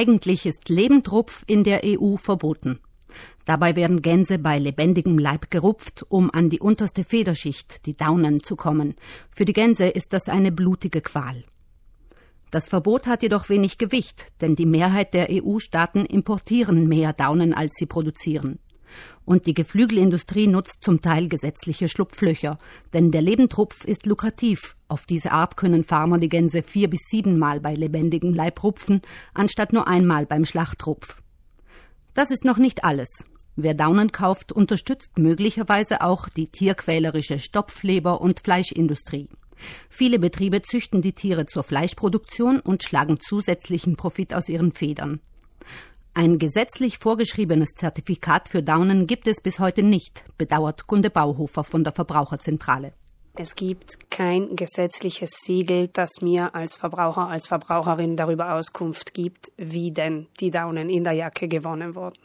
Eigentlich ist Lebendrupf in der EU verboten. Dabei werden Gänse bei lebendigem Leib gerupft, um an die unterste Federschicht, die Daunen, zu kommen. Für die Gänse ist das eine blutige Qual. Das Verbot hat jedoch wenig Gewicht, denn die Mehrheit der EU-Staaten importieren mehr Daunen, als sie produzieren. Und die Geflügelindustrie nutzt zum Teil gesetzliche Schlupflöcher, denn der Lebendrupf ist lukrativ. Auf diese Art können Farmer die Gänse vier bis siebenmal bei lebendigem Leib rupfen, anstatt nur einmal beim Schlachtrupf. Das ist noch nicht alles. Wer Daunen kauft, unterstützt möglicherweise auch die tierquälerische Stopfleber- und Fleischindustrie. Viele Betriebe züchten die Tiere zur Fleischproduktion und schlagen zusätzlichen Profit aus ihren Federn. Ein gesetzlich vorgeschriebenes Zertifikat für Daunen gibt es bis heute nicht, bedauert Kunde Bauhofer von der Verbraucherzentrale. Es gibt kein gesetzliches Siegel, das mir als Verbraucher, als Verbraucherin darüber Auskunft gibt, wie denn die Daunen in der Jacke gewonnen wurden.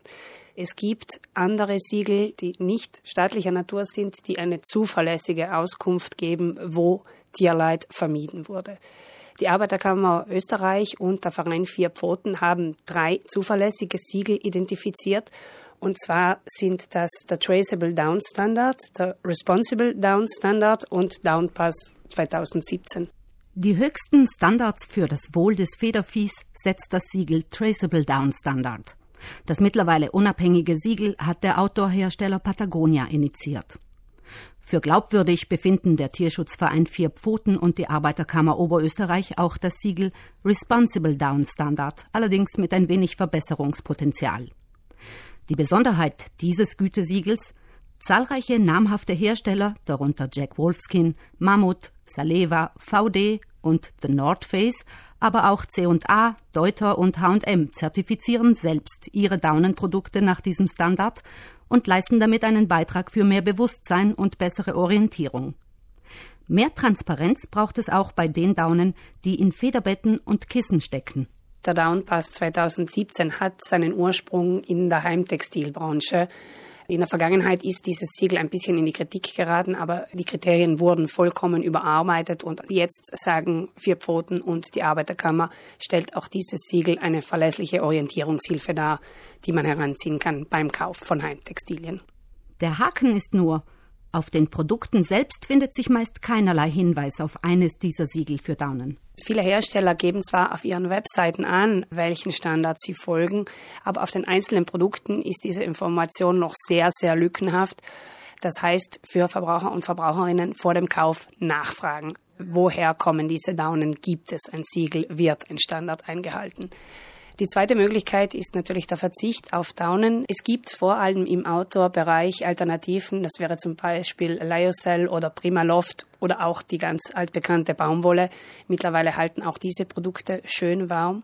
Es gibt andere Siegel, die nicht staatlicher Natur sind, die eine zuverlässige Auskunft geben, wo Tierleid vermieden wurde. Die Arbeiterkammer Österreich und der Verein Vier Pfoten haben drei zuverlässige Siegel identifiziert. Und zwar sind das der Traceable Down Standard, der Responsible Down Standard und Down Pass 2017. Die höchsten Standards für das Wohl des Federviehs setzt das Siegel Traceable Down Standard. Das mittlerweile unabhängige Siegel hat der Outdoor-Hersteller Patagonia initiiert. Für glaubwürdig befinden der Tierschutzverein Vier Pfoten und die Arbeiterkammer Oberösterreich auch das Siegel Responsible Down Standard, allerdings mit ein wenig Verbesserungspotenzial. Die Besonderheit dieses Gütesiegels Zahlreiche namhafte Hersteller, darunter Jack Wolfskin, Mammut, Saleva, VD und The North Face, aber auch C&A, Deuter und H&M zertifizieren selbst ihre Daunenprodukte nach diesem Standard und leisten damit einen Beitrag für mehr Bewusstsein und bessere Orientierung. Mehr Transparenz braucht es auch bei den Daunen, die in Federbetten und Kissen stecken. Der Downpass 2017 hat seinen Ursprung in der Heimtextilbranche. In der Vergangenheit ist dieses Siegel ein bisschen in die Kritik geraten, aber die Kriterien wurden vollkommen überarbeitet und jetzt sagen Vier Pfoten und die Arbeiterkammer stellt auch dieses Siegel eine verlässliche Orientierungshilfe dar, die man heranziehen kann beim Kauf von Heimtextilien. Der Haken ist nur, auf den Produkten selbst findet sich meist keinerlei Hinweis auf eines dieser Siegel für Daunen. Viele Hersteller geben zwar auf ihren Webseiten an, welchen Standards sie folgen, aber auf den einzelnen Produkten ist diese Information noch sehr, sehr lückenhaft. Das heißt, für Verbraucher und Verbraucherinnen vor dem Kauf nachfragen. Woher kommen diese Daunen? Gibt es ein Siegel? Wird ein Standard eingehalten? Die zweite Möglichkeit ist natürlich der Verzicht auf Daunen. Es gibt vor allem im Outdoor-Bereich Alternativen. Das wäre zum Beispiel Lyocell oder Primaloft oder auch die ganz altbekannte Baumwolle. Mittlerweile halten auch diese Produkte schön warm.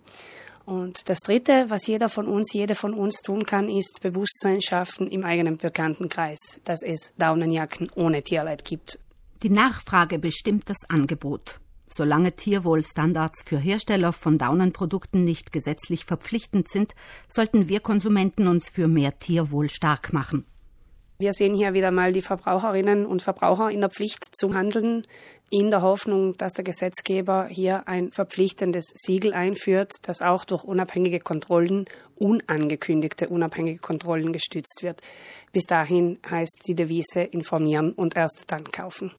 Und das Dritte, was jeder von uns, jede von uns tun kann, ist Bewusstsein schaffen im eigenen Bekanntenkreis, dass es Daunenjacken ohne Tierleid gibt. Die Nachfrage bestimmt das Angebot. Solange Tierwohlstandards für Hersteller von Daunenprodukten nicht gesetzlich verpflichtend sind, sollten wir Konsumenten uns für mehr Tierwohl stark machen. Wir sehen hier wieder mal die Verbraucherinnen und Verbraucher in der Pflicht zu handeln, in der Hoffnung, dass der Gesetzgeber hier ein verpflichtendes Siegel einführt, das auch durch unabhängige Kontrollen, unangekündigte unabhängige Kontrollen gestützt wird. Bis dahin heißt die Devise informieren und erst dann kaufen.